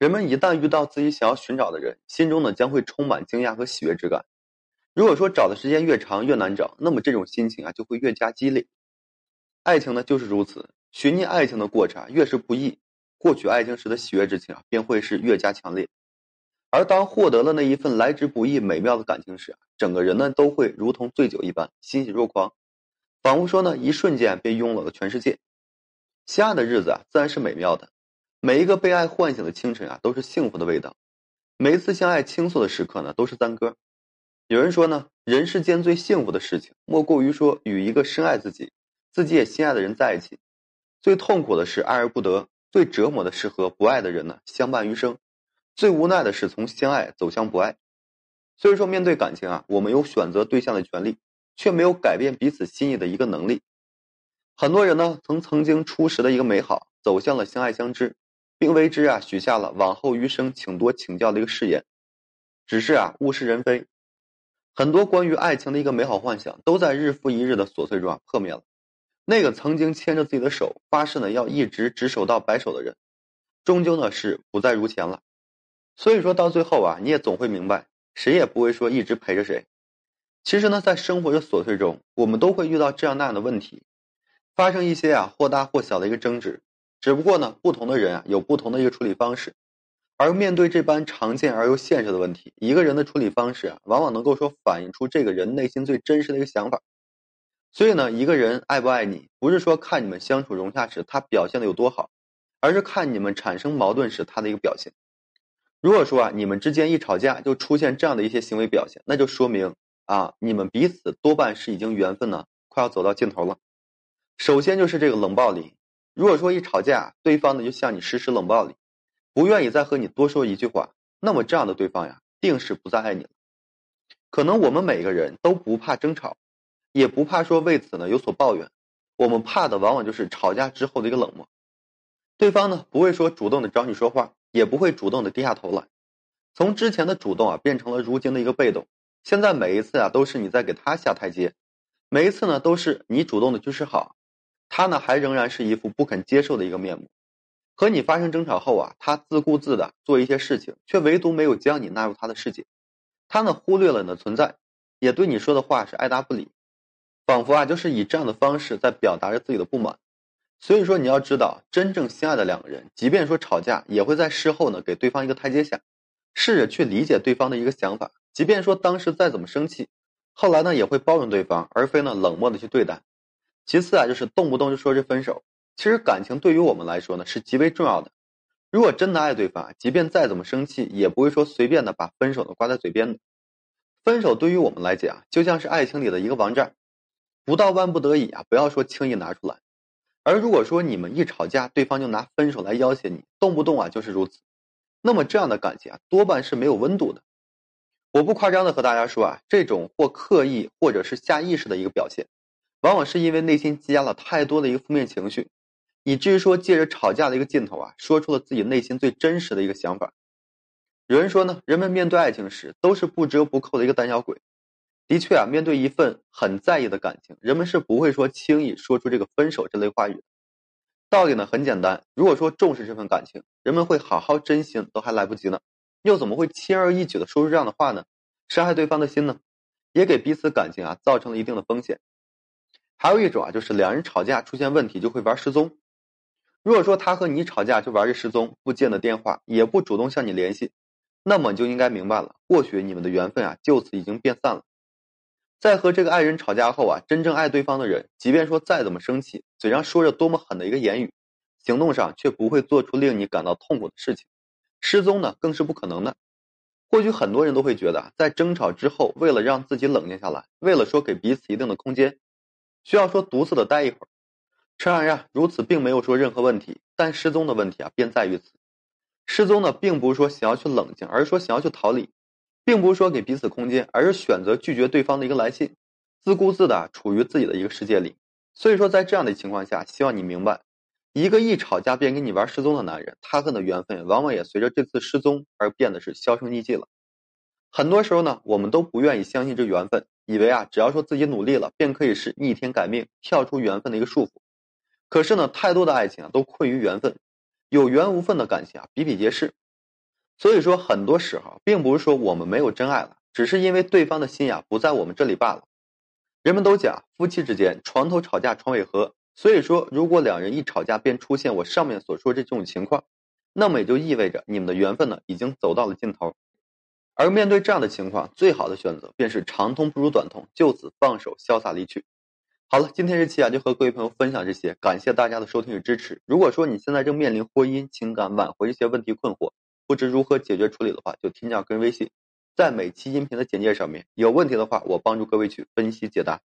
人们一旦遇到自己想要寻找的人，心中呢将会充满惊讶和喜悦之感。如果说找的时间越长越难找，那么这种心情啊就会越加激烈。爱情呢就是如此，寻觅爱情的过程啊越是不易，获取爱情时的喜悦之情啊便会是越加强烈。而当获得了那一份来之不易美妙的感情时，整个人呢都会如同醉酒一般欣喜若狂，仿佛说呢一瞬间便拥有了全世界。相爱的日子啊自然是美妙的。每一个被爱唤醒的清晨啊，都是幸福的味道；每一次相爱倾诉的时刻呢，都是赞歌。有人说呢，人世间最幸福的事情，莫过于说与一个深爱自己、自己也心爱的人在一起；最痛苦的是爱而不得，最折磨的是和不爱的人呢相伴余生；最无奈的是从相爱走向不爱。所以说，面对感情啊，我们有选择对象的权利，却没有改变彼此心意的一个能力。很多人呢，从曾经初识的一个美好，走向了相爱相知。并为之啊许下了往后余生请多请教的一个誓言，只是啊物是人非，很多关于爱情的一个美好幻想都在日复一日的琐碎中啊破灭了。那个曾经牵着自己的手发誓呢要一直执手到白首的人，终究呢是不再如前了。所以说到最后啊，你也总会明白，谁也不会说一直陪着谁。其实呢，在生活的琐碎中，我们都会遇到这样那样的问题，发生一些啊或大或小的一个争执。只不过呢，不同的人啊有不同的一个处理方式，而面对这般常见而又现实的问题，一个人的处理方式啊，往往能够说反映出这个人内心最真实的一个想法。所以呢，一个人爱不爱你，不是说看你们相处融洽时他表现的有多好，而是看你们产生矛盾时他的一个表现。如果说啊，你们之间一吵架就出现这样的一些行为表现，那就说明啊，你们彼此多半是已经缘分呢快要走到尽头了。首先就是这个冷暴力。如果说一吵架，对方呢就向你实施冷暴力，不愿意再和你多说一句话，那么这样的对方呀，定是不再爱你了。可能我们每个人都不怕争吵，也不怕说为此呢有所抱怨，我们怕的往往就是吵架之后的一个冷漠。对方呢不会说主动的找你说话，也不会主动的低下头来，从之前的主动啊变成了如今的一个被动。现在每一次啊都是你在给他下台阶，每一次呢都是你主动的去示好。他呢，还仍然是一副不肯接受的一个面目。和你发生争吵后啊，他自顾自的做一些事情，却唯独没有将你纳入他的世界。他呢，忽略了你的存在，也对你说的话是爱答不理，仿佛啊，就是以这样的方式在表达着自己的不满。所以说，你要知道，真正相爱的两个人，即便说吵架，也会在事后呢给对方一个台阶下，试着去理解对方的一个想法。即便说当时再怎么生气，后来呢也会包容对方，而非呢冷漠的去对待。其次啊，就是动不动就说是分手。其实感情对于我们来说呢，是极为重要的。如果真的爱对方，即便再怎么生气，也不会说随便的把分手的挂在嘴边的。分手对于我们来讲，就像是爱情里的一个王炸，不到万不得已啊，不要说轻易拿出来。而如果说你们一吵架，对方就拿分手来要挟你，动不动啊就是如此，那么这样的感情啊，多半是没有温度的。我不夸张的和大家说啊，这种或刻意或者是下意识的一个表现。往往是因为内心积压了太多的一个负面情绪，以至于说借着吵架的一个劲头啊，说出了自己内心最真实的一个想法。有人说呢，人们面对爱情时都是不折不扣的一个胆小鬼。的确啊，面对一份很在意的感情，人们是不会说轻易说出这个分手这类话语。道理呢很简单，如果说重视这份感情，人们会好好珍惜都还来不及呢，又怎么会轻而易举的说出这样的话呢？伤害对方的心呢，也给彼此感情啊造成了一定的风险。还有一种啊，就是两人吵架出现问题就会玩失踪。如果说他和你吵架就玩这失踪，不接你的电话，也不主动向你联系，那么你就应该明白了，或许你们的缘分啊就此已经变散了。在和这个爱人吵架后啊，真正爱对方的人，即便说再怎么生气，嘴上说着多么狠的一个言语，行动上却不会做出令你感到痛苦的事情。失踪呢，更是不可能的。或许很多人都会觉得，在争吵之后，为了让自己冷静下来，为了说给彼此一定的空间。需要说独自的待一会儿，诚然啊，如此并没有说任何问题。但失踪的问题啊，便在于此。失踪呢，并不是说想要去冷静，而是说想要去逃离，并不是说给彼此空间，而是选择拒绝对方的一个来信，自顾自的处于自己的一个世界里。所以说，在这样的情况下，希望你明白，一个一吵架便跟你玩失踪的男人，他和你的缘分往往也随着这次失踪而变得是销声匿迹了。很多时候呢，我们都不愿意相信这缘分。以为啊，只要说自己努力了，便可以是逆天改命，跳出缘分的一个束缚。可是呢，太多的爱情啊，都困于缘分，有缘无分的感情啊，比比皆是。所以说，很多时候并不是说我们没有真爱了，只是因为对方的心呀不在我们这里罢了。人们都讲夫妻之间床头吵架床尾和，所以说如果两人一吵架便出现我上面所说这种情况，那么也就意味着你们的缘分呢已经走到了尽头。而面对这样的情况，最好的选择便是长痛不如短痛，就此放手潇洒离去。好了，今天这期啊就和各位朋友分享这些，感谢大家的收听与支持。如果说你现在正面临婚姻、情感挽回一些问题困惑，不知如何解决处理的话，就添加个人微信，在每期音频的简介上面。有问题的话，我帮助各位去分析解答。